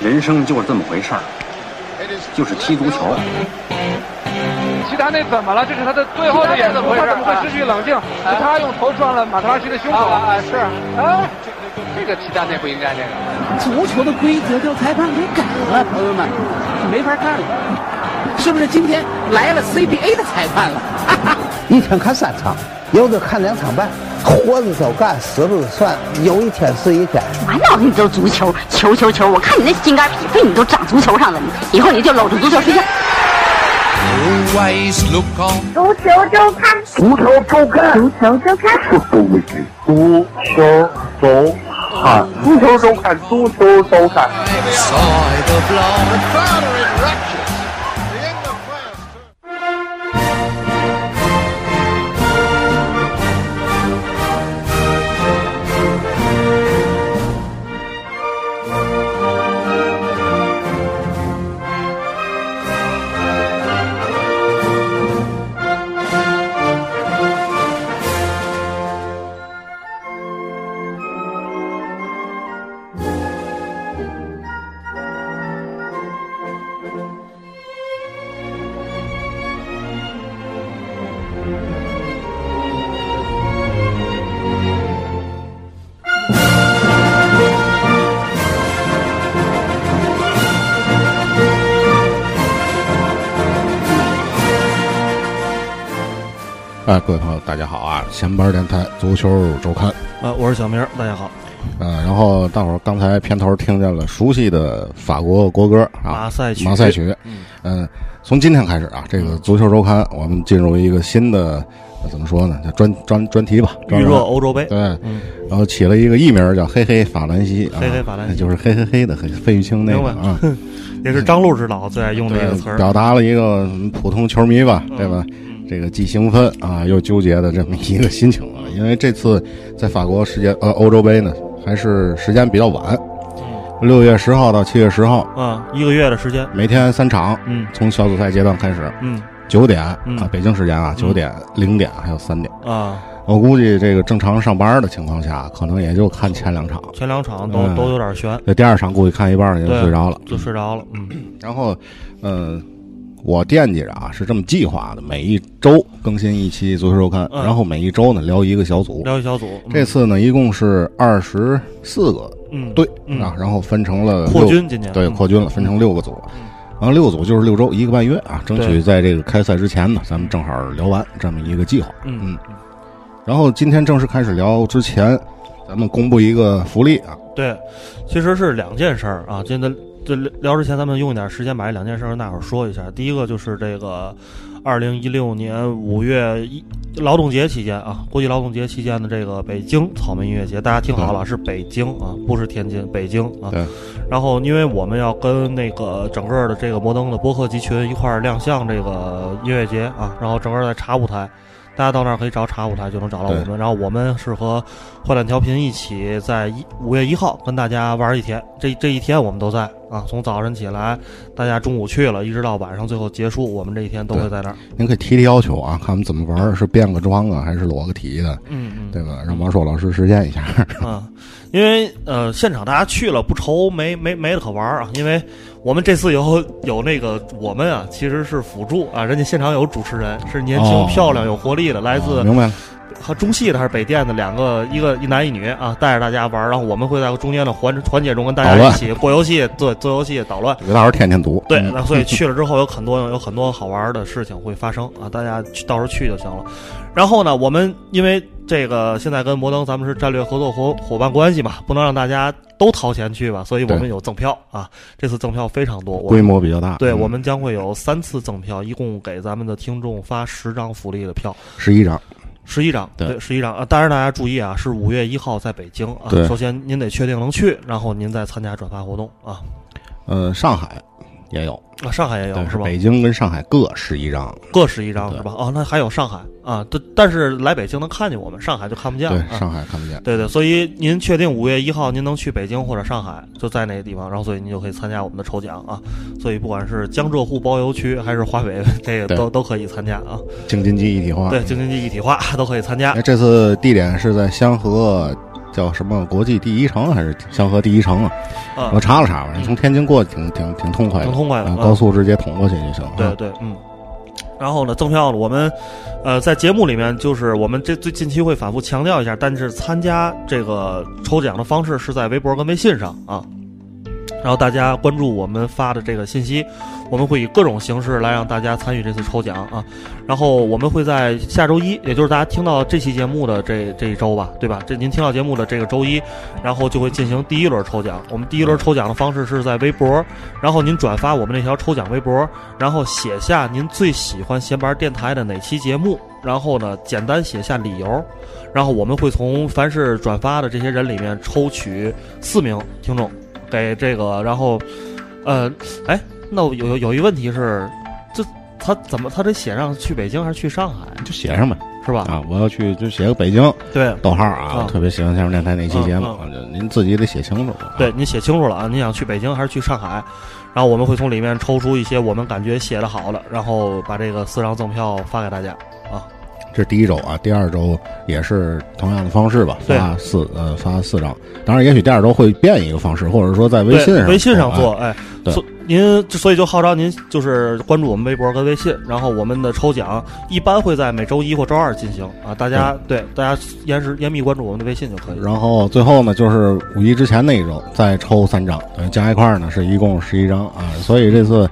人生就是这么回事儿，就是踢足球。齐达内怎么了？这是他的最后的演出，他怎么会失去冷静？是他用头撞了马特拉齐的胸口。啊，是啊，这个齐达内不应该这个。足球的规则叫裁判给改了，朋友们，没法看了，是不是？今天来了 CBA 的裁判了，一天看三场，有的看两场半，活着就干，死了就算，有一天是一天。满脑子你就足球，球球球！我看你那心肝脾肺，你都长足球上了，你以后你就搂着足球睡觉。足球周刊，足球周刊，足球周刊，足球周刊，足球周刊，足球周刊。大家好啊！前班电台足球周刊，啊，我是小明，大家好。呃，然后大伙儿刚才片头听见了熟悉的法国国歌啊，马赛曲，马赛曲。嗯，嗯，从今天开始啊，这个足球周刊我们进入一个新的，呃怎么说呢？叫专专专题吧，预热欧洲杯。对，嗯，然后起了一个艺名叫“嘿嘿法兰西”，嘿嘿法兰西就是嘿嘿嘿的，费玉清那个啊，也是张璐指导最爱用的一个词儿，表达了一个普通球迷吧，对吧？这个既兴奋啊又纠结的这么一个心情啊，因为这次在法国世界呃欧洲杯呢，还是时间比较晚，六月十号到七月十号，啊，一个月的时间，每天三场，嗯，从小组赛阶段开始，嗯，九点啊，北京时间啊，九点、零点还有三点啊，我估计这个正常上班的情况下，可能也就看前两场，前两场都、都有点悬，这第二场估计看一半也就睡着了，就睡着了，嗯，然后，嗯。我惦记着啊，是这么计划的，每一周更新一期足球周刊，嗯、然后每一周呢聊一个小组，聊一小组。嗯、这次呢一共是二十四个队嗯啊，然后分成了扩军，今年对扩军了，分成六个组，然后六组就是六周一个半月啊，争取在这个开赛之前呢，咱们正好聊完这么一个计划。嗯嗯。然后今天正式开始聊之前，咱们公布一个福利啊。对，其实是两件事儿啊，今天。这聊之前，咱们用一点时间把这两件事跟大伙儿说一下。第一个就是这个，二零一六年五月一劳动节期间啊，国际劳动节期间的这个北京草莓音乐节，大家听好了，是北京啊，不是天津，北京啊。对。然后，因为我们要跟那个整个的这个摩登的播客集群一块儿亮相这个音乐节啊，然后整个在茶舞台。大家到那儿可以找茶舞台就能找到我们，然后我们是和坏蛋调频一起在一五月一号跟大家玩一天，这这一天我们都在啊，从早晨起来，大家中午去了，一直到晚上最后结束，我们这一天都会在那儿。您可以提提要求啊，看我们怎么玩，是变个装啊，还是裸个体的？嗯嗯，对吧？让王硕老师实践一下。啊，因为呃，现场大家去了不愁没没没得可玩啊，因为我们这次有有那个我们啊，其实是辅助啊，人家现场有主持人，是年轻、哦、漂亮、有活力的，来自、哦、明白了。和中戏的还是北电的两个，一个一男一女啊，带着大家玩，然后我们会在中间的环环节中跟大家一起过游戏，做做游戏捣乱。有大伙天天读。对，那所以去 了之后有很多有很多好玩的事情会发生啊，大家到时候去就行了。然后呢，我们因为这个现在跟摩登咱们是战略合作伙伙伴关系嘛，不能让大家都掏钱去吧，所以我们有赠票啊，这次赠票非常多，规模比较大。对，嗯、我们将会有三次赠票，一共给咱们的听众发十张福利的票，十一张。十一张，对，十一张啊！当然大家注意啊，是五月一号在北京啊。首先您得确定能去，然后您再参加转发活动啊。呃，上海也有啊，上海也有是吧？北京跟上海各十一张，各十一张是吧？哦，那还有上海啊，但但是来北京能看见我们，上海就看不见了。对，上海看不见。对对，所以您确定五月一号您能去北京或者上海，就在那个地方，然后所以您就可以参加我们的抽奖啊。所以不管是江浙沪包邮区还是华北，这个都都可以参加啊。京津冀一体化，对，京津冀一体化 都可以参加。这次地点是在香河叫什么国际第一城还是香河第一城啊？啊我查了查，反正从天津过去挺挺挺痛快的，挺痛快的高速直接捅过去就行。了对对，嗯。然后呢，赠票呢，我们呃在节目里面就是我们这最近期会反复强调一下，但是参加这个抽奖的方式是在微博跟微信上啊。然后大家关注我们发的这个信息，我们会以各种形式来让大家参与这次抽奖啊。然后我们会在下周一，也就是大家听到这期节目的这这一周吧，对吧？这您听到节目的这个周一，然后就会进行第一轮抽奖。我们第一轮抽奖的方式是在微博，然后您转发我们那条抽奖微博，然后写下您最喜欢闲班电台的哪期节目，然后呢简单写下理由，然后我们会从凡是转发的这些人里面抽取四名听众，给这个，然后，呃，哎，那我有有有一问题是，这他怎么他得写上去北京还是去上海？就写上呗，是吧？啊，我要去就写个北京，对，逗号啊，啊特别喜欢相声电台那期节目，嗯就您自己得写清楚。啊对，您写清楚了啊，您想去北京还是去上海？然后我们会从里面抽出一些我们感觉写的好的，然后把这个四张赠票发给大家啊。这是第一周啊，第二周也是同样的方式吧，发四呃发四张。当然，也许第二周会变一个方式，或者说在微信上微信上啊做，哎，对所您所以就号召您就是关注我们微博跟微信，然后我们的抽奖一般会在每周一或周二进行啊，大家对大家严实严密关注我们的微信就可以。然后最后呢，就是五一之前那一周再抽三张，呃加一块儿呢是一共十一张啊。所以这次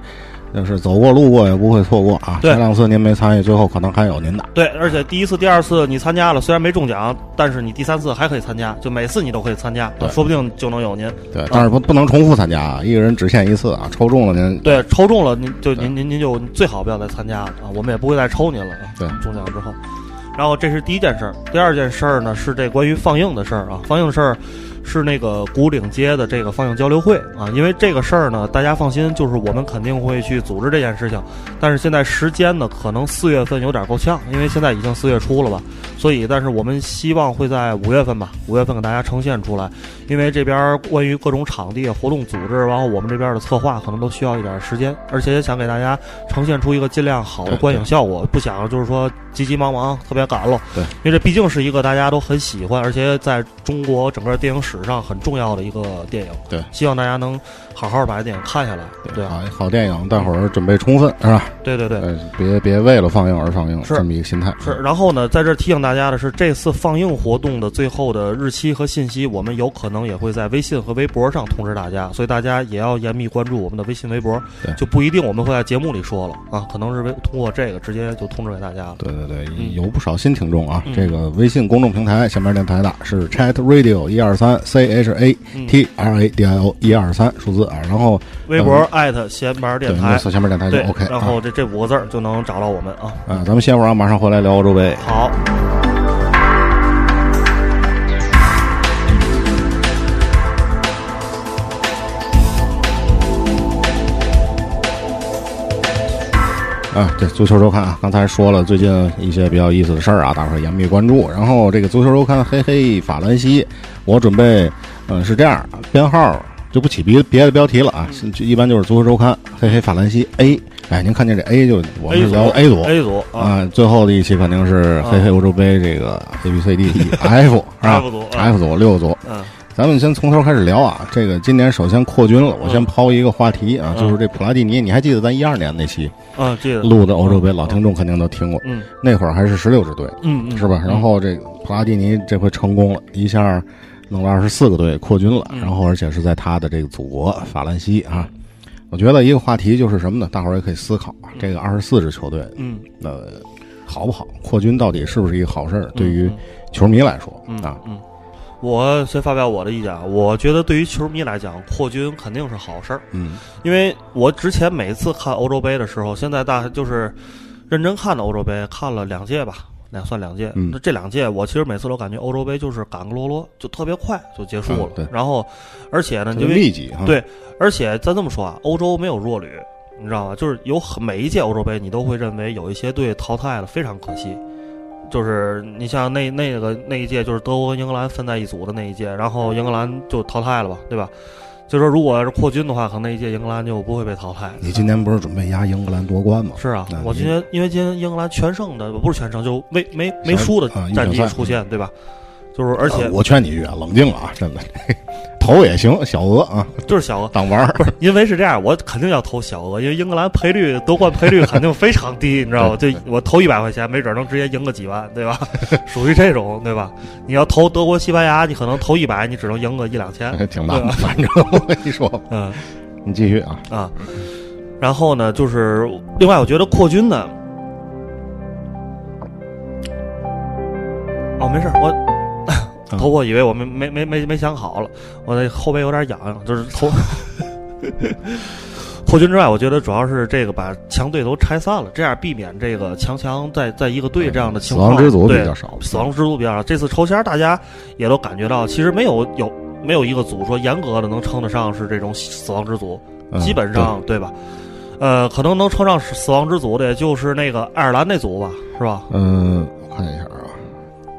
就是走过路过也不会错过啊。前两次您没参与，最后可能还有您的。对，而且第一次、第二次你参加了，虽然没中奖，但是你第三次还可以参加，就每次你都可以参加，说不定就能有您。对，但是不不能重复参加啊，一个人只限一次啊。抽中了您对，抽中了您就您您您就最好不要再参加了啊，我们也不会再抽您了啊。对中奖之后，然后这是第一件事儿，第二件事儿呢是这关于放映的事儿啊，放映的事儿是那个古岭街的这个放映交流会啊，因为这个事儿呢，大家放心，就是我们肯定会去组织这件事情，但是现在时间呢，可能四月份有点够呛，因为现在已经四月初了吧，所以但是我们希望会在五月份吧，五月份给大家呈现出来，因为这边关于各种场地、活动组织，然后我们这边的策划可能都需要一点时间，而且也想给大家呈现出一个尽量好的观影效果，不想就是说急急忙忙特别赶了，对，因为这毕竟是一个大家都很喜欢，而且在中国整个电影史上很重要的一个电影，对。希望大家能好好把这电影看下来，对好好电影，待会儿准备充分是吧？对对对。呃，别别为了放映而放映，是这么一个心态。是，然后呢，在这儿提醒大家的是，这次放映活动的最后的日期和信息，我们有可能也会在微信和微博上通知大家，所以大家也要严密关注我们的微信、微博对，就不一定我们会在节目里说了啊，可能是微通过这个直接就通知给大家了。对对对，嗯有不少新听众啊。嗯这个微信公众平台下面电台的是 Chat Radio 一二三 C H A T R A D I O 一二三数字啊，然后微博艾特闲班对，电台，那搜前面电台就对 OK 然后啊。这这五个字儿就能找到我们啊。啊，咱们歇会儿啊，马上回来聊欧洲杯。好。啊，对足球周刊啊，刚才说了最近一些比较有意思的事儿啊，大伙儿严密关注。然后这个足球周刊嘿嘿法兰西，我准备，嗯，是这样，编号就不起别别的标题了啊，是就一般就是足球周刊嘿嘿法兰西 A。哎，您看见这 A 就我们是聊 A 组 A 组啊，最后的一期肯定是嘿嘿欧洲杯这个 A B C D E F 是吧 F 组啊？F 组六组，嗯。咱们先从头开始聊啊，这个今年首先扩军了，我先抛一个话题啊，就是这普拉蒂尼，你还记得咱一二年那期啊，记得录的欧洲杯，老听众肯定都听过，嗯，那会儿还是十六支队，嗯嗯是吧？然后这个普拉蒂尼这回成功了，一下弄了二十四个队扩军了，嗯然后而且是在他的这个祖国法兰西啊。我觉得一个话题就是什么呢？大伙儿也可以思考啊，这个二十四支球队，嗯，呃，好不好？扩军到底是不是一个好事儿？对于嗯球迷来说嗯啊，嗯，我先发表我的意见啊，我觉得对于球迷来讲，扩军肯定是好事儿。嗯，因为我之前每次看欧洲杯的时候，现在大就是认真看的欧洲杯，看了两届吧，两算两届。嗯那这两届我其实每次都感觉欧洲杯就是赶个啰啰，就特别快就结束了。嗯对然后，而且呢，特因为别密集哈对，而且咱这么说啊，欧洲没有弱旅，你知道吗？就是有很每一届欧洲杯，你都会认为有一些队淘汰了，非常可惜。就是你像那那个那一届，就是德国跟英格兰分在一组的那一届，然后英格兰就淘汰了吧，对吧？就说如果要是扩军的话，可能那一届英格兰就不会被淘汰。你今年不是准备压英格兰夺冠吗？是啊，我今天因为今天英格兰全胜的不是全胜，就没没没输的啊战绩出现，对吧？就是而且呃我劝你一句啊冷静了啊，真的，投也行，小额啊，就是小额当玩儿。不是，因为是这样，我肯定要投小额，因为英格兰赔率夺冠赔率肯定非常低，你知道吗？就我投一百块钱，没准能直接赢个几万，对吧？属于这种，对吧？你要投德国、西班牙，你可能投一百，你只能赢个一两千，还挺大的，反正我跟你说，嗯你继续啊。啊。然后呢，就是另外，我觉得扩军呢，哦，没事儿，我嗯头我以为我没没没没没想好了，我那后背有点痒痒，就是头。破军之外，我觉得主要是这个把强队都拆散了，这样避免这个强强在在一个队这样的情况。死亡之组比较少死亡之组比较少。这次抽签，大家也都感觉到，其实没有有没有一个组说严格的能称得上是这种死亡之组，嗯基本上对吧？呃，可能能称上死亡之组的，也就是那个爱尔兰那组吧，是吧？嗯，我看一下啊，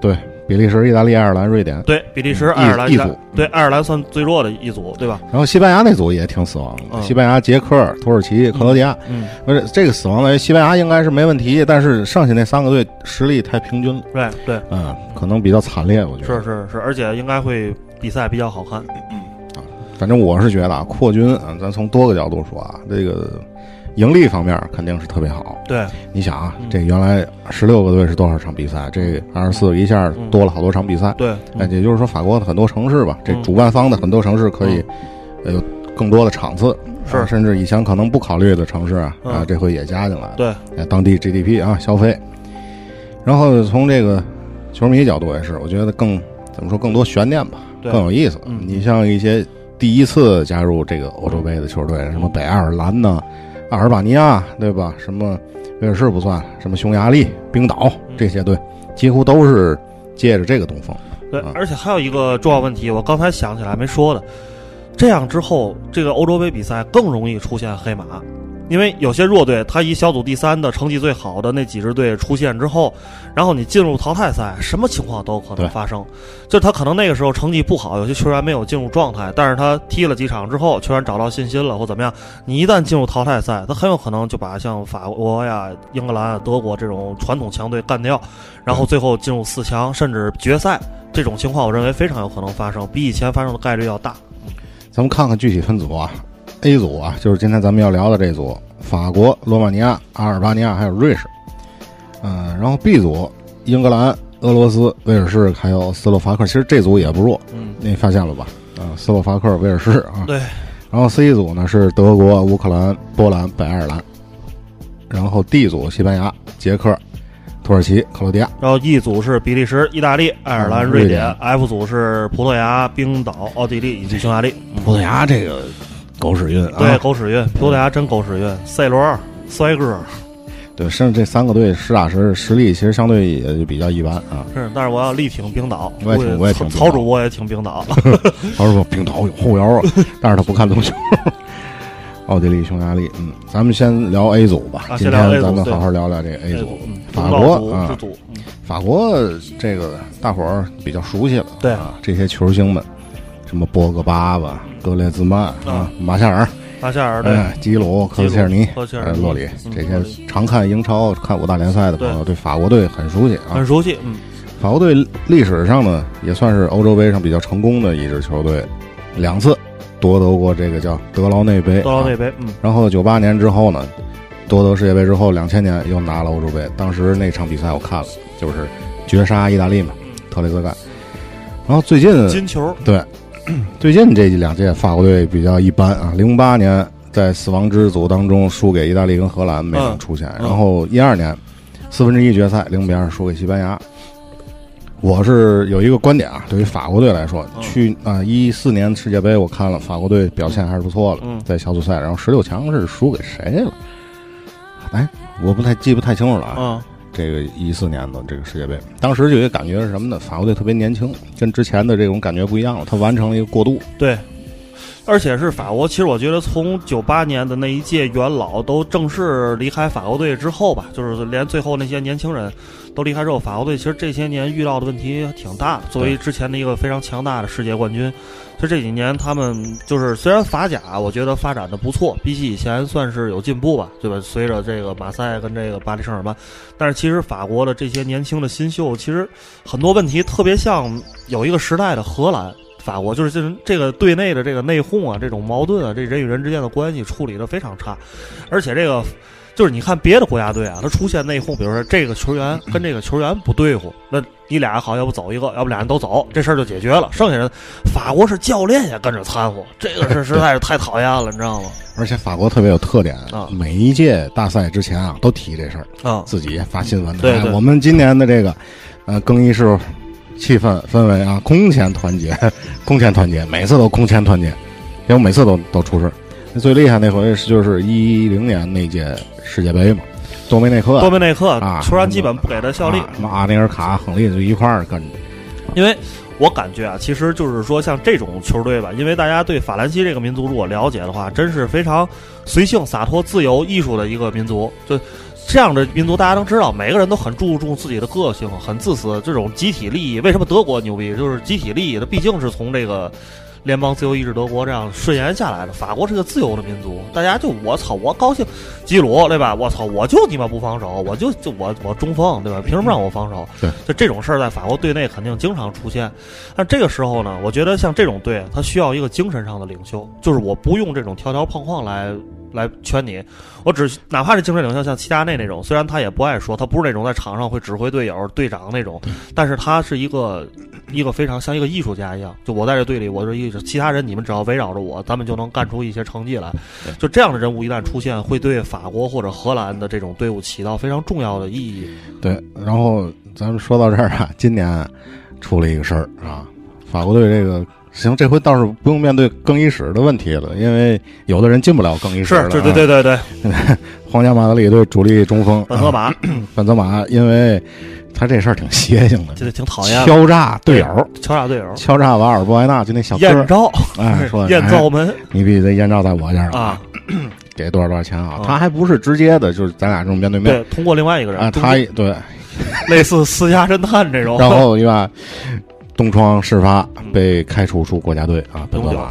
对，比利时、意大利、爱尔兰、瑞典，对，比利时、嗯爱尔兰、一组对，爱尔兰算最弱的一组，对吧？然后西班牙那组也挺死亡的，嗯西班牙、捷克、土耳其、克罗地亚。嗯，不是这个死亡的，西班牙应该是没问题，但是剩下那三个队实力太平均了，对对，嗯，可能比较惨烈，我觉得。是是是，而且应该会比赛比较好看。嗯反正我是觉得啊，扩军啊，咱从多个角度说啊，这个盈利方面肯定是特别好。对，你想啊，嗯这原来十六个队是多少场比赛？这二十四一下多了好多场比赛。对，那，也就是说，法国的很多城市吧，这嗯主办方的很多城市可以呃有更多的场次，是啊甚至以前可能不考虑的城市啊，嗯啊，这回也加进来了。对，哎，当地 GDP 啊，消费。然后从这个球迷角度也是，我觉得更怎么说更多悬念吧，更有意思。嗯你像一些第一次加入这个欧洲杯的球队，什么北爱尔兰呐、阿尔巴尼亚，对吧？什么威尔士不算，什么匈牙利、冰岛嗯这些队，几乎都是借着这个东风。对啊，而且还有一个重要问题，我刚才想起来没说的，这样之后，这个欧洲杯比赛更容易出现黑马，因为有些弱队，他以小组第三的成绩最好的那几支队出现之后，然后你进入淘汰赛，什么情况都有可能发生。就他可能那个时候成绩不好，有些球员没有进入状态，但是他踢了几场之后，球员找到信心了或怎么样，你一旦进入淘汰赛，他很有可能就把像法国呀、英格兰啊、德国这种传统强队干掉，然后最后进入四强甚至决赛。这种情况，我认为非常有可能发生，比以前发生的概率要大。咱们看看具体分组啊，A 组啊，就是今天咱们要聊的这组，法国、罗马尼亚、阿尔巴尼亚还有瑞士。嗯、然后 B 组，英格兰、俄罗斯、威尔士还有斯洛伐克，其实这组也不弱，嗯，你发现了吧？啊、斯洛伐克、威尔士啊。对。然后 C 组呢是德国、乌克兰、波兰、北爱尔兰。然后 D 组，西班牙、捷克、土耳其、克罗地亚。然后 E 组是比利时、意大利、爱尔兰、嗯瑞典瑞典；F 组是葡萄牙、冰岛、奥地利以及匈牙利。葡萄牙这个狗屎运啊！对，狗屎运，葡萄牙真狗屎运。C 罗帅哥对，甚至这三个队实打实实力其实相对也就比较一般啊。是，但是我要力挺冰岛，我也挺我也挺冰岛曹主播也挺冰岛。他说冰岛有后腰啊，但是他不看足球。奥地利、匈牙利，嗯，咱们先聊 A 组吧。今 A 天咱们好好聊聊这个 A 组。嗯，法东道主国啊，嗯法国这个大伙儿比较熟悉了，对啊，这些球星们，什么博格巴吧、格列兹曼啊、马夏尔、马夏尔对，哎，基鲁、科切尔尼。基鲁科切、尔尼。呃洛里，嗯。这些常看英超、看五大联赛的朋友，对对法国队很熟悉啊。很。熟悉。嗯，法国队历史上呢，也算是欧洲杯上比较成功的一支球队，两次夺得过这个叫德劳内杯。啊德劳内杯，嗯，然后九八年之后呢，夺得世界杯之后，两千年又拿了欧洲杯。当时那场比赛我看了，就是绝杀意大利嘛，特雷泽盖。然后最近金球，对，最近这两届法国队比较一般啊。零八年在死亡之组当中输给意大利跟荷兰没能出现，嗯然后一二年四分之一决赛零比二输给西班牙。我是有一个观点啊，对于法国队来说，嗯去啊一四年世界杯我看了，法国队表现还是不错的，嗯在小组赛，然后十六强是输给谁了？哎，我不太记不太清楚了啊。嗯，这个一四年的这个世界杯，当时就有一个感觉是什么呢？法国队特别年轻，跟之前的这种感觉不一样了，他完成了一个过渡。对，而且是法国。其实我觉得，从九八年的那一届元老都正式离开法国队之后吧，就是连最后那些年轻人都离开之后，法国队其实这些年遇到的问题挺大的。作为之前的一个非常强大的世界冠军，就这几年他们就是虽然法甲我觉得发展的不错，比起以前算是有进步吧，对吧？随着这个马赛跟这个巴黎圣日耳曼，但是其实法国的这些年轻的新秀，其实很多问题特别像有一个时代的荷兰。法国就是这这个队内的这个内讧啊，这种矛盾啊，这人与人之间的关系处理的非常差，而且这个就是你看别的国家队啊，他出现内讧，比如说这个球员跟这个球员不对付，那你俩好，要不走一个，要不俩人都走，这事儿就解决了。剩下人，法国是教练也跟着掺和，这个是实在是太讨厌了，你知道吗？而且法国特别有特点啊，每一届大赛之前啊都提这事儿啊，自己发新闻。对，我们今年的这个呃更衣室。气氛氛围啊，空前团结，空前团结，每次都空前团结，结果每次都都出事儿。最厉害那回是就是一零年那届世界杯嘛，多梅内克，多梅内克啊，突然基本不给他效力，什么阿内尔卡、亨利就一块儿跟着。因为我感觉啊，其实就是说像这种球队吧，因为大家对法兰西这个民族如果了解的话，真是非常随性、洒脱、自由、艺术的一个民族，就。这样的民族，大家都知道，每个人都很注重自己的个性，很自私。这种集体利益，为什么德国牛逼？就是集体利益，它毕竟是从这个联邦自由意志德国这样顺延下来的。法国是个自由的民族，大家就我操，我高兴，基鲁对吧？我操，我就你妈不防守，我就就我我中锋对吧？凭什么让我防守？对，就这种事儿在法国队内肯定经常出现。但这个时候呢，我觉得像这种队，他需要一个精神上的领袖，就是我不用这种条条框框来。来圈你，我只哪怕是精神领袖，像齐达内那种，虽然他也不爱说，他不是那种在场上会指挥队友、队长那种，但是他是一个一个非常像一个艺术家一样。就我在这队里，我是一其他人，你们只要围绕着我，咱们就能干出一些成绩来。就这样的人物一旦出现，会对法国或者荷兰的这种队伍起到非常重要的意义。对，然后咱们说到这儿啊，今年出了一个事儿啊，法国队这个。行，这回倒是不用面对更衣室的问题了，因为有的人进不了更衣室了。是，对对对对对。皇家马德里队主力中锋本泽马，本泽马，因为他这事儿挺邪性的，这挺讨厌。敲诈队友，敲诈队友，敲诈瓦尔布埃纳就那小艳照，哎，说艳照门，你必须得艳照在我这儿啊，给多少多少钱啊？他还不是直接的，就是咱俩这种面对面，对，通过另外一个人啊，他对，类似私家侦探这种，然后对吧？东窗事发，被开除出国家队啊！本泽马，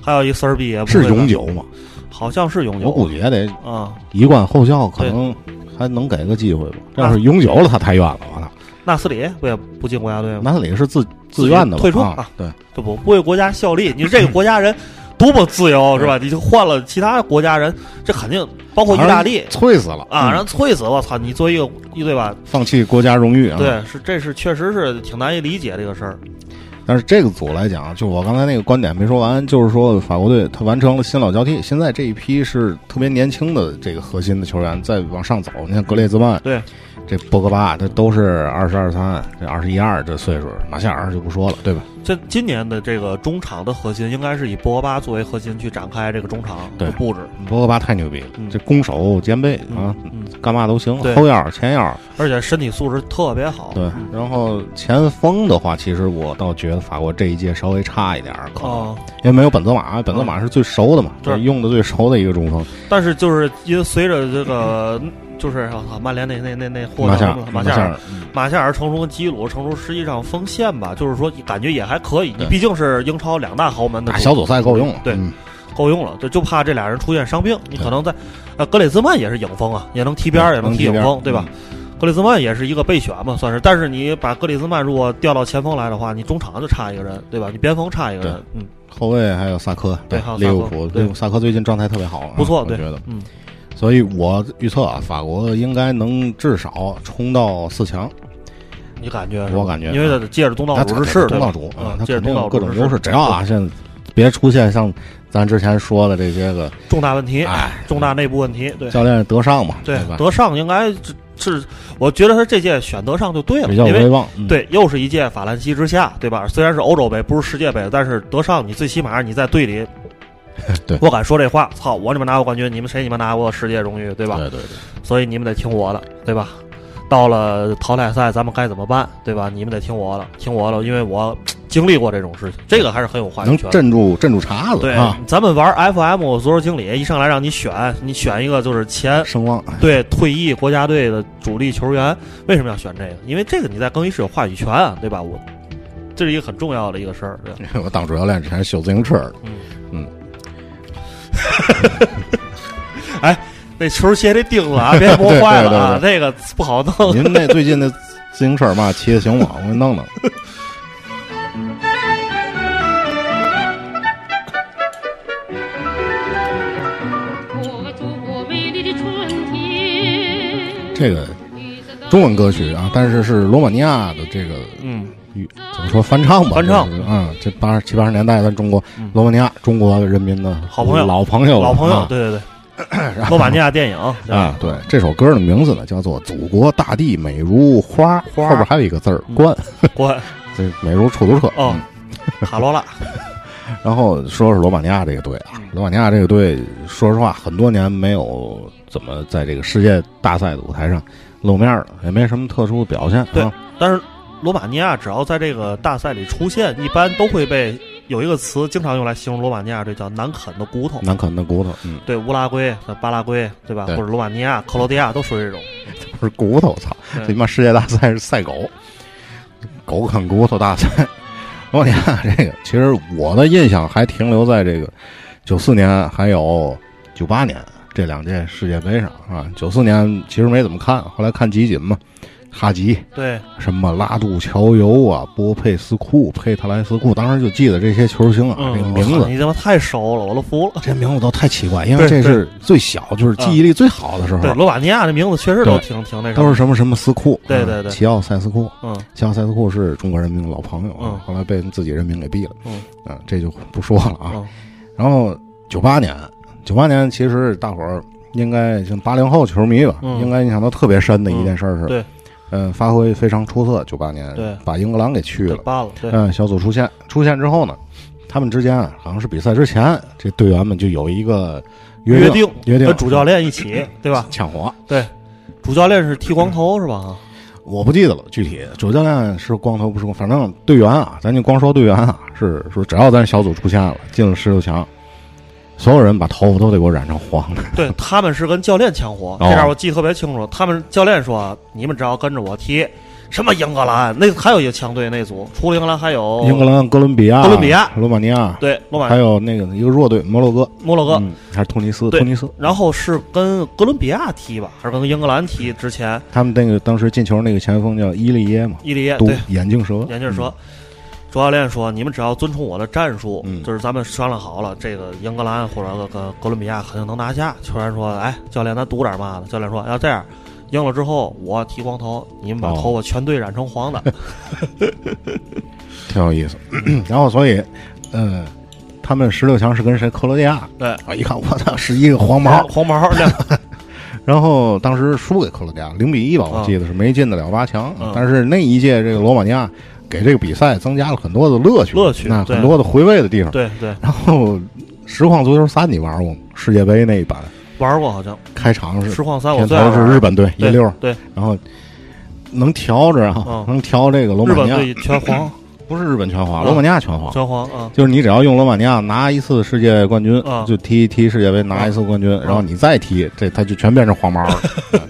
还有一丝儿毕业是永久吗？好像是永久，我估计也得啊，一贯后效，可能还能给个机会吧。要是永久了，他太冤了，我操。纳斯里不也不进国家队吗？纳斯里是自自愿的退出啊，对，就不不为国家效力。你这个国家人。多么自由是吧？你就换了其他国家人，这肯定包括意大利，脆死了啊！让脆死！我操！你作为一个一对吧？放弃国家荣誉啊？对，是这是确实是挺难以理解这个事儿。但是这个组来讲，就我刚才那个观点没说完，就是说法国队他完成了新老交替，现在这一批是特别年轻的这个核心的球员在往上走。你看格列兹曼，对。这博格巴，这都是二十二三，这二十一二这岁数，马夏尔就不说了，对吧？这今年的这个中场的核心，应该是以博格巴作为核心去展开这个中场的布置。博格巴太牛逼了，这攻守兼备啊，干嘛都行，后腰、前腰，而且身体素质特别好。对，然后前锋的话，其实我倒觉得法国这一届稍微差一点，可能因为没有本泽马，本泽马是最熟的嘛，是用的最熟的一个中锋。但是就是因为随着这个。就是我操，曼联那那那那货马夏马夏尔马夏尔成熟跟吉鲁成熟，实际上锋线吧，就是说感觉也还可以。你毕竟是英超两大豪门的小组赛够用了，对，够用了。就就怕这俩人出现伤病，你可能在呃格里兹曼也是影锋啊，也能踢边儿也能踢影锋，对吧？格里兹曼也是一个备选嘛，算是。但是你把格里兹曼如果调到前锋来的话，你中场就差一个人，对吧？你边锋差一个人，嗯。后卫还有萨科，对，利物浦，对，萨科最近状态特别好，不错，我觉得，嗯。所以我预测啊，法国应该能至少冲到四强。你感觉？我感觉，因为他借着东道主之势，东道主啊，借着东道主各种优势，只要啊，现在别出现像咱之前说的这些个重大问题，哎，重大内部问题。对，教练德尚嘛，对吧？德尚应该是，我觉得他这届选德尚就对了，比较威望。对，又是一届法兰西之下，对吧？虽然是欧洲杯，不是世界杯，但是德尚，你最起码你在队里。对，我敢说这话。操，我你们拿过冠军，你们谁你们拿过世界荣誉，对吧？对对对。所以你们得听我的，对吧？到了淘汰赛，咱们该怎么办，对吧？你们得听我的，听我的，因为我经历过这种事情，这个还是很有话语能权能。镇住镇住茬子对啊，，咱们玩 FM 足球经理一上来让你选，你选一个就是前声望。对退役国家队的主力球员，为什么要选这个？因为这个你在更衣室有话语权啊，对吧？我这是一个很重要的一个事儿。我当主教练之前修自行车的，哎，那球鞋得钉了啊，别磨坏了啊，对这个不好弄。您那 最近那自行车嘛骑的行吗？我给你弄弄。我祖国美丽的春天。这个中文歌曲啊，但是是罗马尼亚的这个嗯，语怎么说翻唱吧？翻唱就是嗯，这八十七八十年代咱中国罗马尼亚中国人民的好朋友老朋友老朋友，啊对对对。罗马尼亚电影啊，对，这首歌的名字呢叫做《祖国大地美如花》，花后边还有一个字儿“冠关”，这美如出租车。哦嗯，卡罗拉，然后说说罗马尼亚这个队啊，罗马尼亚这个队，说实话，很多年没有怎么在这个世界大赛的舞台上露面了，也没什么特殊的表现。对啊，但是罗马尼亚只要在这个大赛里出现，一般都会被有一个词经常用来形容罗马尼亚，这叫难啃的骨头。难啃的骨头，嗯，对，乌拉圭、巴拉圭，对吧？对或者罗马尼亚、克罗地亚都属于这种。不是骨头，操！对这他妈世界大赛是赛狗，狗啃骨头大赛。罗马尼亚这个，其实我的印象还停留在这个九四年还有九八年这两届世界杯上啊。九四年其实没怎么看，后来看集锦嘛，哈吉、对，什么拉杜乔尤啊、波佩斯库、佩特莱斯库，当时就记得这些球星啊，嗯，这个名字。你他妈太熟了，我都服了。这名字都太奇怪，因为这是最小，就是记忆力最好的时候。对，罗马尼亚这名字确实都挺挺那都是什么什么斯库，嗯对对对齐奥塞斯库，嗯齐奥塞斯库是中国人民的老朋友，嗯后来被自己人民给毙了，嗯啊，这就不说了啊。嗯然后九八年，九八年其实大伙儿应该像八零后球迷吧，嗯应该印象都特别深的一件事儿是，对，嗯，发挥非常出色，九八年对。把英格兰给去了，罢了，对，嗯，小组出线，出线之后呢，他们之间啊，好像是比赛之前，这队员们就有一个约定，约定跟主教练一起，对吧？抢活，对，主教练是剃光头是吧？我不记得了，具体。主教练是光头不是光，反正队员啊，咱就光说队员啊，是说只要咱小组出线了，进了十六强，所有人把头发都得给我染成黄的。对 他们是跟教练抢火，哦。这点我记得特别清楚。他们教练说：“你们只要跟着我踢，什么英格兰，那还有一个强队那组，除了英格兰还有英格兰、哥伦比亚、哥伦比亚。罗马尼亚，对罗马还有那个一个弱队摩洛哥，摩洛哥，嗯，还是突尼斯，对突尼斯，然后是跟哥伦比亚踢吧，还是跟英格兰踢？之前。他们那个当时进球那个前锋叫伊利耶嘛，伊利耶对。眼镜蛇，眼镜蛇。主教练说：“你们只要遵从我的战术，嗯就是咱们商量好了，这个英格兰或者个个哥伦比亚肯定能拿下。”球员说：“哎，教练，咱赌点嘛的？”教练说：“要这样，赢了之后我剃光头，你们把哦头发全队染成黄的。挺有意思。然后所以，呃，他们十六强是跟谁？克罗地亚。对，啊，一看我操，是一个黄毛，黄毛 亮。然后当时输给克罗地亚零比一吧，我记得是没进得了八强。嗯但是那一届这个罗马尼亚给这个比赛增加了很多的乐趣，乐趣那很多的回味的地方。对对，然后实况足球三你玩过吗？世界杯那一版玩过好像。开场是实况三我最爱是日本队一对溜，对，然后能调着啊嗯，能调这个罗马尼亚，全黄，不是日本全黄，嗯罗马尼亚全黄。全黄啊。就是你只要用罗马尼亚拿一次世界冠军，啊就踢踢世界杯拿一次冠军，然后你再踢，这它就全变成黄毛了，嗯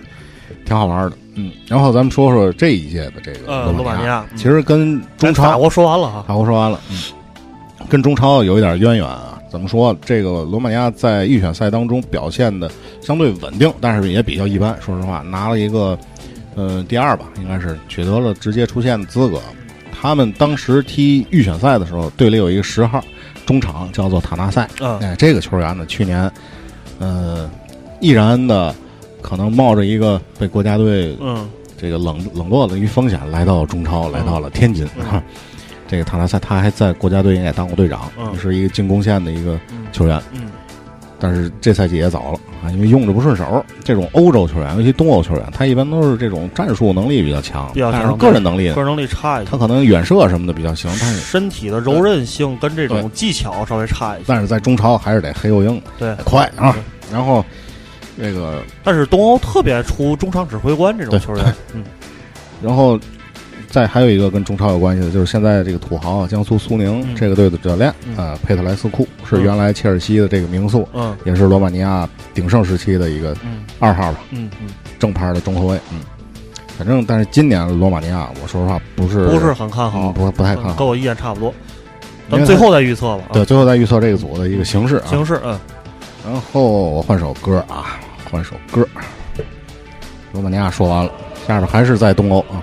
挺好玩的。嗯，然后咱们说说这一届的这个呃罗马尼亚亚，其实跟中超法国说完了哈，法国说完了，嗯，跟中超有一点渊源啊。怎么说？这个罗马尼亚在预选赛当中表现的相对稳定，但是也比较一般。说实话，拿了一个呃第二吧，应该是取得了直接出线的资格。他们当时踢预选赛的时候，队里有一个十号中场叫做塔纳塞，嗯哎，这个球员呢，去年呃毅然的可能冒着一个被国家队嗯这个冷冷落的一风险来到中超，来到了天津。嗯这个塔纳塞他还在国家队也当过队长，嗯是一个进攻线的一个球员。嗯但是这赛季也早了啊，因为用着不顺手。这种欧洲球员，尤其东欧球员，他一般都是这种战术能力比较强，比较强但是个人能力，个人能力差一些他可能远射什么的比较行，但是身体的柔韧性跟这种技巧稍微差一些。但是在中超还是得黑又硬，对，快啊。然后这个，但是东欧特别出中场指挥官这种球员，嗯，然后再还有一个跟中超有关系的，就是现在这个土豪江苏苏宁这个队的教练啊，佩特莱斯库是原来切尔西的这个名宿，嗯，也是罗马尼亚鼎盛时期的一个二号吧，嗯嗯，正牌的中后卫，嗯。反正，但是今年罗马尼亚，我说实话不是不是很看好，不不太看好，跟我意见差不多。咱最后再预测吧。对，最后再预测这个组的一个形势。形势，嗯。然后我换首歌啊，换首歌。罗马尼亚说完了，下边还是在东欧啊。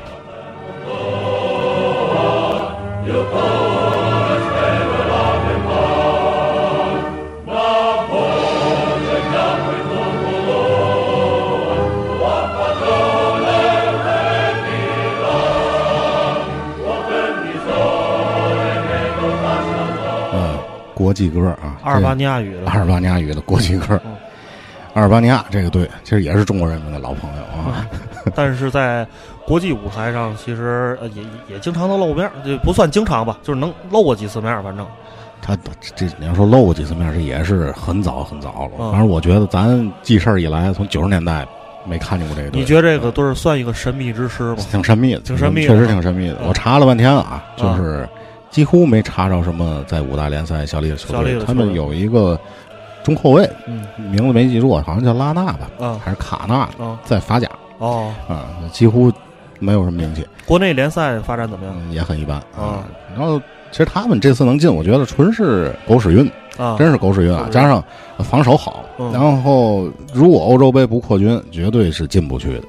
国际歌啊，阿尔巴尼亚语的阿尔巴尼亚语的国际歌。阿尔巴尼亚这个队其实也是中国人民的老朋友啊，但是在国际舞台上，其实也也经常能露面，这不算经常吧，就是能露过几次面，反正。他这你要说露过几次面，这也是很早很早了。反正我觉得咱记事儿以来，从九十年代没看见过这个队。你觉得这个队算一个神秘之师吗？挺神秘的，挺神秘，确实挺神秘的。我查了半天啊，就是。几乎没查着什么在五大联赛效力的球队。他们有一个中后卫，名字没记住，好像叫拉纳吧，还是卡纳，在法甲。哦，啊，几乎没有什么名气。国内联赛发展怎么样？也很一般啊。然后，其实他们这次能进，我觉得纯是狗屎运啊，真是狗屎运啊！加上防守好，然后如果欧洲杯不扩军，绝对是进不去的。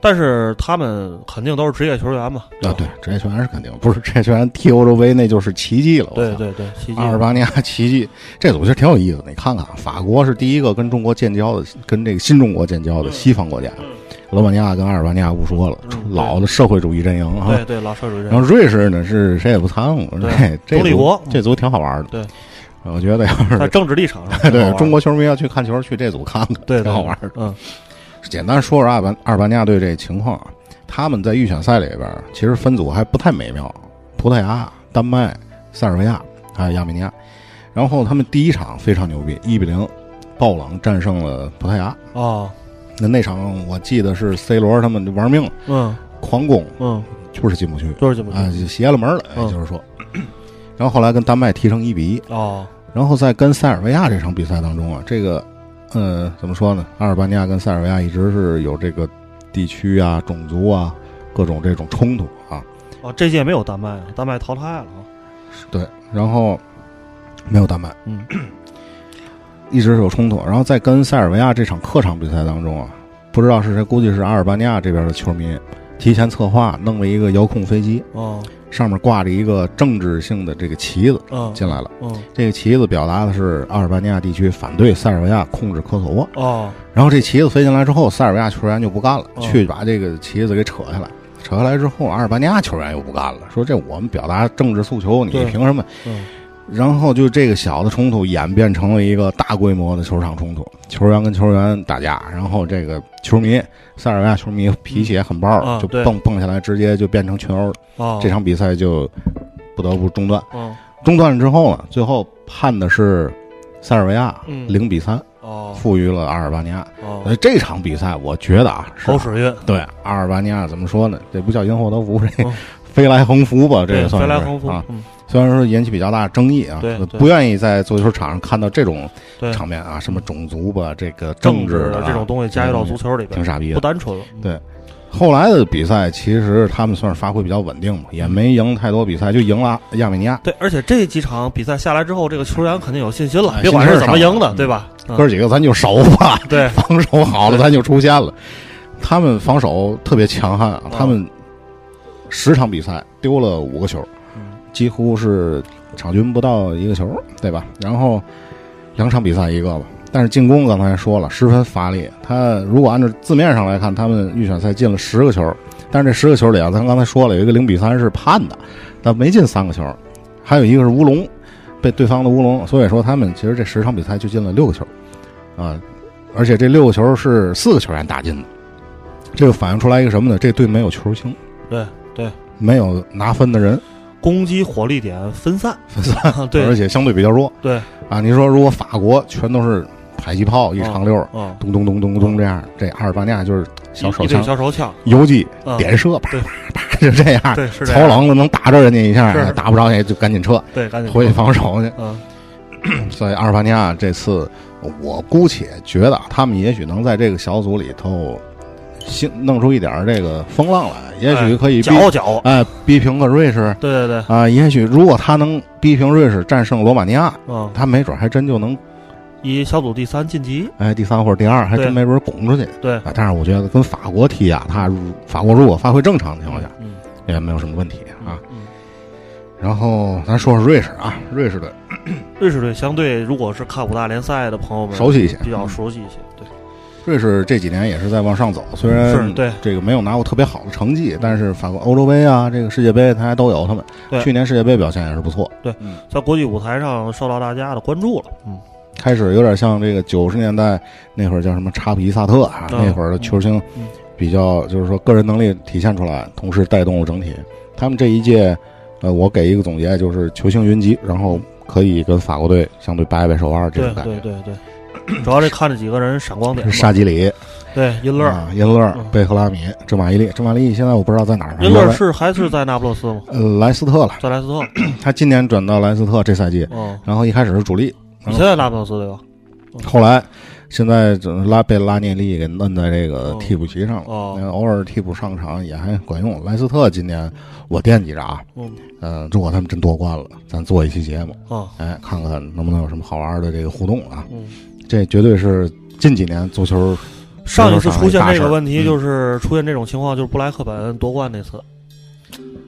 但是他们肯定都是职业球员嘛？啊，对，职业球员是肯定，不是职业球员踢欧洲杯那就是奇迹了。对对对，阿尔巴尼亚奇迹，这组其实挺有意思的。你看看，法国是第一个跟中国建交的，跟这个新中国建交的西方国家。罗马尼亚跟阿尔巴尼亚不说了，老的社会主义阵营啊。对对，老社会主义。然后瑞士呢是谁也不掺和。对，这立国这组挺好玩的。对，我觉得要是在政治立场上，对中国球迷要去看球，去这组看看，对，挺好玩的。嗯，简单说说阿尔巴阿尔巴尼亚队这情况啊。他们在预选赛里边，其实分组还不太美妙。葡萄牙、丹麦、塞尔维亚还有亚美尼亚，然后他们第一场非常牛逼，一比零爆冷战胜了葡萄牙。哦，那那场我记得是 C 罗他们玩命，嗯，狂攻，嗯，就是进不去，就是进不去，啊，就邪了门了，就是说。然后后来跟丹麦踢成一比一。哦，然后在跟塞尔维亚这场比赛当中啊，这个，呃，怎么说呢？阿尔巴尼亚跟塞尔维亚一直是有这个。地区啊，种族啊，各种这种冲突啊。哦，这届没有丹麦，丹麦淘汰了啊。对，然后没有丹麦，嗯，一直是有冲突。然后在跟塞尔维亚这场客场比赛当中啊，不知道是谁，估计是阿尔巴尼亚这边的球迷提前策划弄了一个遥控飞机。哦。上面挂着一个政治性的这个旗子，进来了。这个旗子表达的是阿尔巴尼亚地区反对塞尔维亚控制科索沃。哦，然后这旗子飞进来之后，塞尔维亚球员就不干了，去把这个旗子给扯下来。扯下来之后，阿尔巴尼亚球员又不干了，说这我们表达政治诉求，你凭什么？然后就这个小的冲突演变成了一个大规模的球场冲突，球员跟球员打架，然后这个球迷塞尔维亚球迷脾气也很爆，就蹦蹦下来，直接就变成群殴了。这场比赛就不得不中断。中断了之后呢，最后判的是塞尔维亚零比三，负于了阿尔巴尼亚。所以这场比赛我觉得啊，狗屎运。对阿尔巴尼亚怎么说呢？这不叫因祸得福，这飞来横福吧？这也算是啊。虽然说引起比较大的争议啊，不愿意在足球场上看到这种场面啊，什么种族吧，这个政治的这种东西加入到足球里边，挺傻逼的，不单纯。对，后来的比赛其实他们算是发挥比较稳定嘛，也没赢太多比赛，就赢了亚美尼亚。对，而且这几场比赛下来之后，这个球员肯定有信心了，别管是怎么赢的，对吧？哥几个咱就熟吧，对，防守好了咱就出现了。他们防守特别强悍啊，他们十场比赛丢了五个球，几乎是。场均不到一个球，对吧？然后两场比赛一个吧。但是进攻刚才说了，十分乏力。他如果按照字面上来看，他们预选赛进了十个球，但是这十个球里啊，咱刚才说了，有一个零比三是判的，但没进三个球，还有一个是乌龙，被对方的乌龙。所以说他们其实这十场比赛就进了六个球，啊，而且这六个球是四个球员打进的。这个反映出来一个什么呢？这队没有球星，对对，没有拿分的人。攻击火力点分散，分散，对，而且相对比较弱，对，啊，你说如果法国全都是迫击炮一长溜，咚咚咚咚咚这样，这阿尔巴尼亚就是小手枪，小手枪，游击点射，啪啪啪，就这样，对是这样。草冷了能打着人家一下，打不着也就赶紧撤，对，赶紧回去防守去。嗯，所以阿尔巴尼亚这次，我姑且觉得他们也许能在这个小组里头，兴弄出一点这个风浪来，也许可以逼搅搅，哎逼平个瑞士对对对，啊，也许如果他能逼平瑞士，战胜罗马尼亚，嗯，他没准还真就能以小组第三晋级，哎第三或者第二，还真没准拱出去。对，啊，但是我觉得跟法国踢啊，他如法国如果发挥正常的情况下，嗯也没有什么问题啊。嗯，然后咱说说瑞士啊，瑞士队瑞士队相对如果是看五大联赛的朋友们熟悉一些比较熟悉一些，对，瑞士这几年也是在往上走，虽然是对。这个没有拿过特别好的成绩，但是法国欧洲杯啊，这个世界杯他还都有他们。对。去年世界杯表现也是不错，对嗯，在国际舞台上受到大家的关注了，嗯，开始有点像这个九十年代那会儿叫什么查皮萨特啊，嗯那会儿的球星嗯。比较就是说个人能力体现出来，同时带动了整体。他们这一届，呃，我给一个总结就是球星云集，然后可以跟法国队相对掰掰手腕这种感觉。对对对，主要是看着几个人闪光点沙基里、对因乐，啊、因勒嗯、贝赫拉米、郑马伊利。郑马伊利现在我不知道在哪儿。因乐是还是在那不勒斯吗？呃莱斯特了，在莱斯特，他今年转到莱斯特这赛季，哦，然后一开始是主力，你现在那不勒斯对吧？后来现在这拉被拉涅利给摁在这个哦替补席上了，偶尔替补上场也还管用。莱斯特今年我惦记着啊，嗯，呃，如果他们真夺冠了，咱做一期节目，啊，哎，看看能不能有什么好玩的这个互动啊。嗯，这绝对是近几年足球上一次出现这个问题嗯就是出现这种情况，就是布莱克本夺冠那次，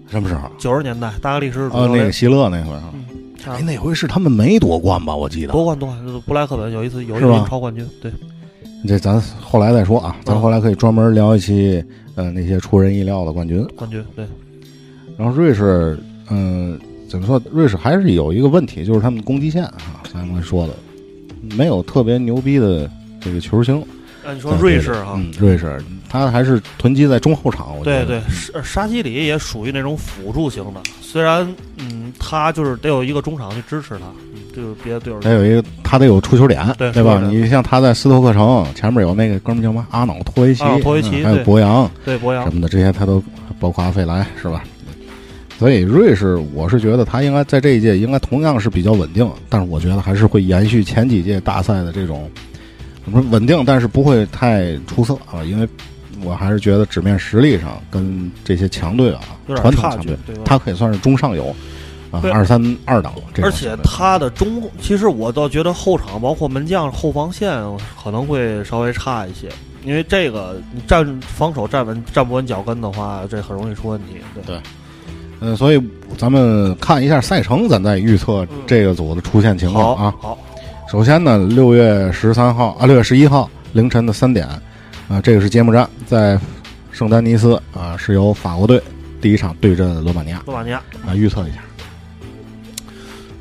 什么时候？九十年代大格利什主哦，教练那个希勒那回啊。嗯哎，那回是他们没夺冠吧？我记得夺冠夺冠，就是布莱克本有一次有一年超冠军，对，这咱后来再说啊，咱嗯后来可以专门聊一期，呃，那些出人意料的冠军。冠军对，然后瑞士，嗯、怎么说？瑞士还是有一个问题，就是他们攻击线啊，咱们说的，没有特别牛逼的这个球星。啊，你说瑞士哈，嗯，瑞士，他还是囤积在中后场。我觉得对对，沙沙基里也属于那种辅助型的，虽然嗯，他就是得有一个中场去支持他，嗯，就是别的队友得有一个，他得有出球点，对对吧？你像他在斯托克城前面有那个哥们儿叫嘛阿瑙托维奇，阿瑙托维奇嗯还有博扬对博扬什么的，这些他都包括阿费莱是吧？所以瑞士，我是觉得他应该在这一届应该同样是比较稳定，但是我觉得还是会延续前几届大赛的这种，怎么说稳定，但是不会太出色啊，因为我还是觉得纸面实力上跟这些强队啊，传统强队他可以算是中上游啊，二三二档而且他的中，其实我倒觉得后场包括门将、后防线可能会稍微差一些，因为这个你站防守站稳站不稳脚跟的话，这很容易出问题。对对，嗯，所以咱们看一下赛程，咱再预测这个组的出现情况啊。好，首先呢，六月十三号啊，六月十一号凌晨的三点，啊，这个是揭幕战，在圣丹尼斯啊，是由法国队第一场对阵罗马尼亚罗马尼亚啊，预测一下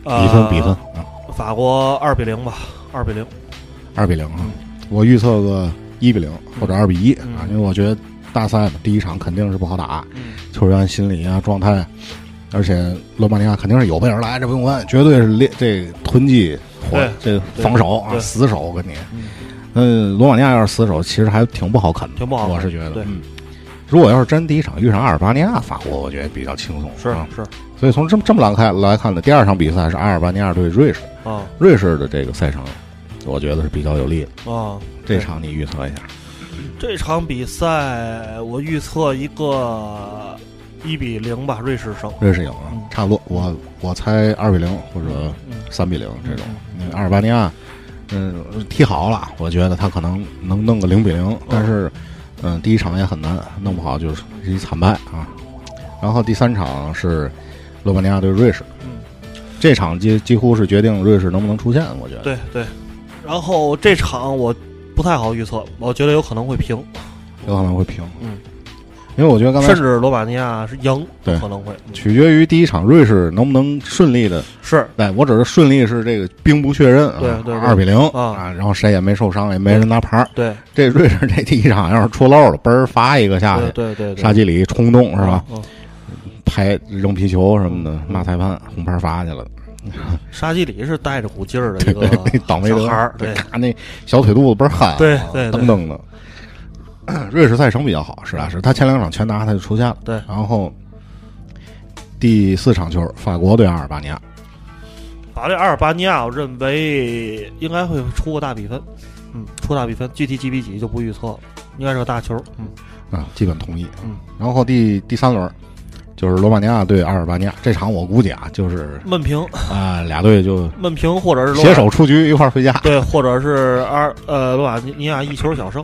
呃比分，比分啊，法国二比零吧，二比零。二比零啊，我预测个一比零或者二比一啊，因为我觉得大赛嘛，第一场肯定是不好打，球员心理啊状态，而且罗马尼亚肯定是有备而来，这不用问，绝对是练这个囤积火对这个防守啊死守，我跟你，嗯，罗马尼亚要是死守，其实还挺不好啃的，挺不好我是觉得，嗯。如果要是真第一场遇上阿尔巴尼亚、法国，我觉得比较轻松。是啊，是所以从这么这么来看来看呢，第二场比赛是阿尔巴尼亚对瑞士。啊瑞士的这个赛程，我觉得是比较有利的。啊，这场你预测一下？这场比赛我预测一个一比零吧，瑞士胜。瑞士赢啊，差不多。我我猜二比零或者三比零这种。因为阿尔巴尼亚，嗯，踢好了，我觉得他可能能弄个零比零，但是，嗯，第一场也很难，弄不好就是一惨败啊。然后第三场是罗马尼亚对瑞士，嗯这场几几乎是决定瑞士能不能出现，我觉得。对对，然后这场我不太好预测，我觉得有可能会平，有可能会平。嗯，因为我觉得刚才甚至罗马尼亚是赢，对。可能会。取决于第一场瑞士能不能顺利的，是，对我只是顺利是这个兵不血刃啊，对二比零啊。然后谁也没受伤，也没人拿牌对，这瑞士这第一场要是出漏了，嘣儿罚一个下去，对对沙基里冲动是吧？嗯拍扔皮球什么的，骂裁判，红牌罚去了。沙基里是带着股劲儿的一个倒霉得小孩儿，对咔那小腿肚子倍儿憨，对对对噔噔的。瑞士赛程比较好，实打实，他前两场全拿，他就出现了。对，然后第四场球，法国对阿尔巴尼亚。法对阿尔巴尼亚，我认为应该会出个大比分，嗯，出大比分，具体几比几就不预测了，应该是个大球，嗯，啊，基本同意，嗯。然后第第三轮就是罗马尼亚对阿尔巴尼亚，这场我估计啊，就是闷平啊，俩队就闷平，或者是携手出局一块儿回家，对，或者是阿呃罗马尼亚一球小胜，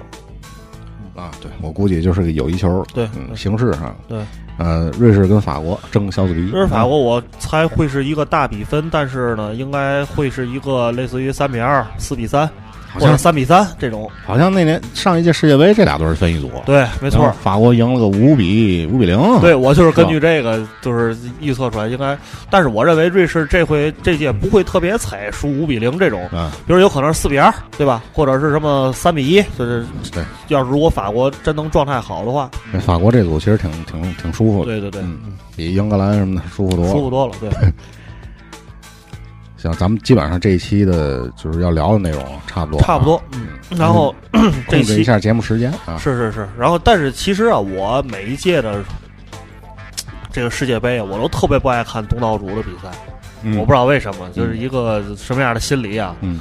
啊，对我估计就是个友谊球，对，嗯，形式上，对。呃，瑞士跟法国争小组第一。瑞士法国，我猜会是一个大比分，但是呢，应该会是一个类似于三比二、四比三。或者三比三这种，好像那年上一届世界杯这俩队是分一组，对，没错，法国赢了个五比五比零，对我就是根据这个就是预测出来应该，但是我认为瑞士这回这届不会特别惨输五比零这种，嗯，比如有可能是四比二，对吧？或者是什么三比一，就是对，要是如果法国真能状态好的话，法国这组其实挺挺挺舒服的，对对对，比英格兰什么的舒服多了，舒服多了，对。行，咱们基本上这一期的就是要聊的内容差不多，差不多。嗯，然后 这一下节目时间啊，是是是。然后，但是其实啊，我每一届的这个世界杯，我都特别不爱看东道主的比赛。我不知道为什么，就是一个什么样的心理啊？嗯。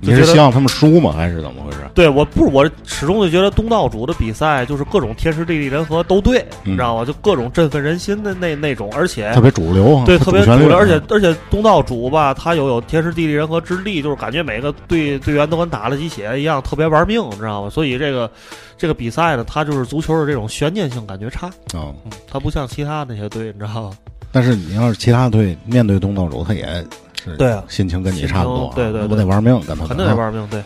你是希望他们输吗？还是怎么回事？对，我不，我始终就觉得东道主的比赛就是各种天时地利人和都对，你知道吗？就各种振奋人心的那那种，而且特别主流，对，特别主流，而且而且东道主吧，他又有天时地利人和之力，就是感觉每个队队员都跟打了鸡血一样，特别玩命，你知道吗？所以这个这个比赛呢，它就是足球的这种悬念性感觉差哦，它不像其他那些队，你知道吗？但是你要是其他队面对东道主，他也。对啊，心情跟你差不多，对对，我得玩命，跟他肯定得玩命，对。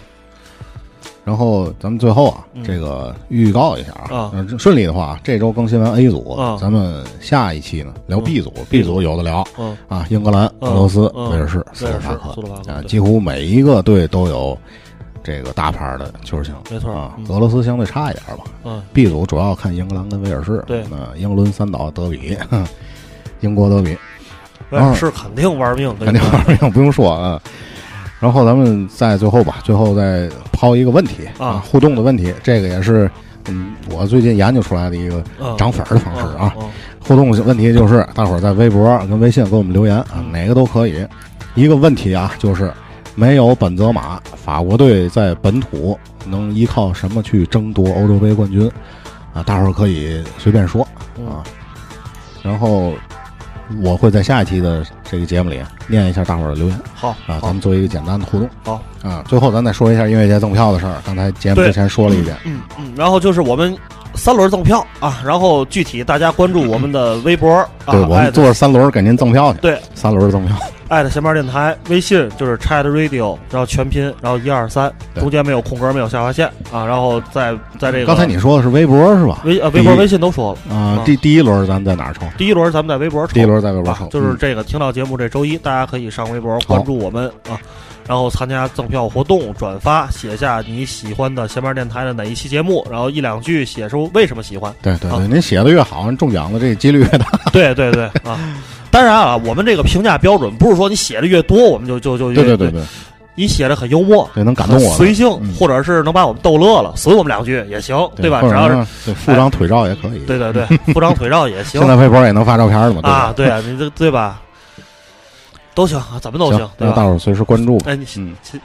然后咱们最后啊，这个预告一下啊，顺利的话，这周更新完 A 组，咱们下一期呢聊 B 组，B 组。有的聊，啊，英格兰、俄罗斯、威尔士、斯洛伐克，啊，几乎每一个队都有这个大牌的球星，没错啊。俄罗斯相对差一点吧，嗯，B 组主要看英格兰跟威尔士，对，那英伦三岛德比，英国德比。是肯定玩命，肯定玩命，不用说啊。然后咱们在最后吧，最后再抛一个问题啊，互动的问题。这个也是嗯，我最近研究出来的一个涨粉的方式啊。互动问题就是，大伙儿在微博跟微信给我们留言啊，哪个都可以。一个问题啊，就是没有本泽马，法国队在本土能依靠什么去争夺欧洲杯冠军啊？大伙儿可以随便说啊。然后。我会在下一期的这个节目里念一下大伙儿的留言。好啊，咱们做一个简单的互动。好啊，最后咱再说一下音乐节赠票的事儿。刚才节目之前说了一遍。嗯嗯，然后就是我们三轮赠票啊，然后具体大家关注我们的微博。对，我们做三轮给您赠票去。对，三轮赠票。艾特闲班电台微信就是 Chat Radio，然后全拼，然后一二三，中间没有空格，没有下划线啊。然后在在这个刚才你说的是微博是吧？微呃微博、微信都说了啊。第第一轮咱们在哪儿抽？第一轮咱们在微博抽。第一轮在微博抽，就是这个听到节目这周一，大家可以上微博关注我们啊，然后参加赠票活动，转发写下你喜欢的闲班电台的哪一期节目，然后一两句写出为什么喜欢。对对对，您写的越好，中奖的这几率越大。对对对啊。当然啊，我们这个评价标准不是说你写的越多，我们就就就 对对对对，你写的很幽默，对能感动我，随性，或者是能把我们逗乐了，损我们两句也行，对吧？只要是附张腿照也可以，对对对，附张腿照也行。现在微博也能发照片了嘛？啊，对啊，你这对吧？都行啊，怎么都行，对吧？大伙随时关注。哎，你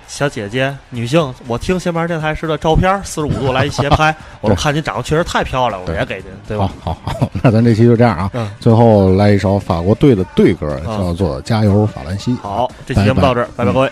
小姐姐，女性，我听新班电台时的照片，四十五度来一斜拍，我看您长得确实太漂亮了，我也给您，对吧？好，好，那咱这期就这样啊。嗯。最后来一首法国队的队歌，叫做《加油法兰西》。好，这期节目到这儿，拜拜，各位。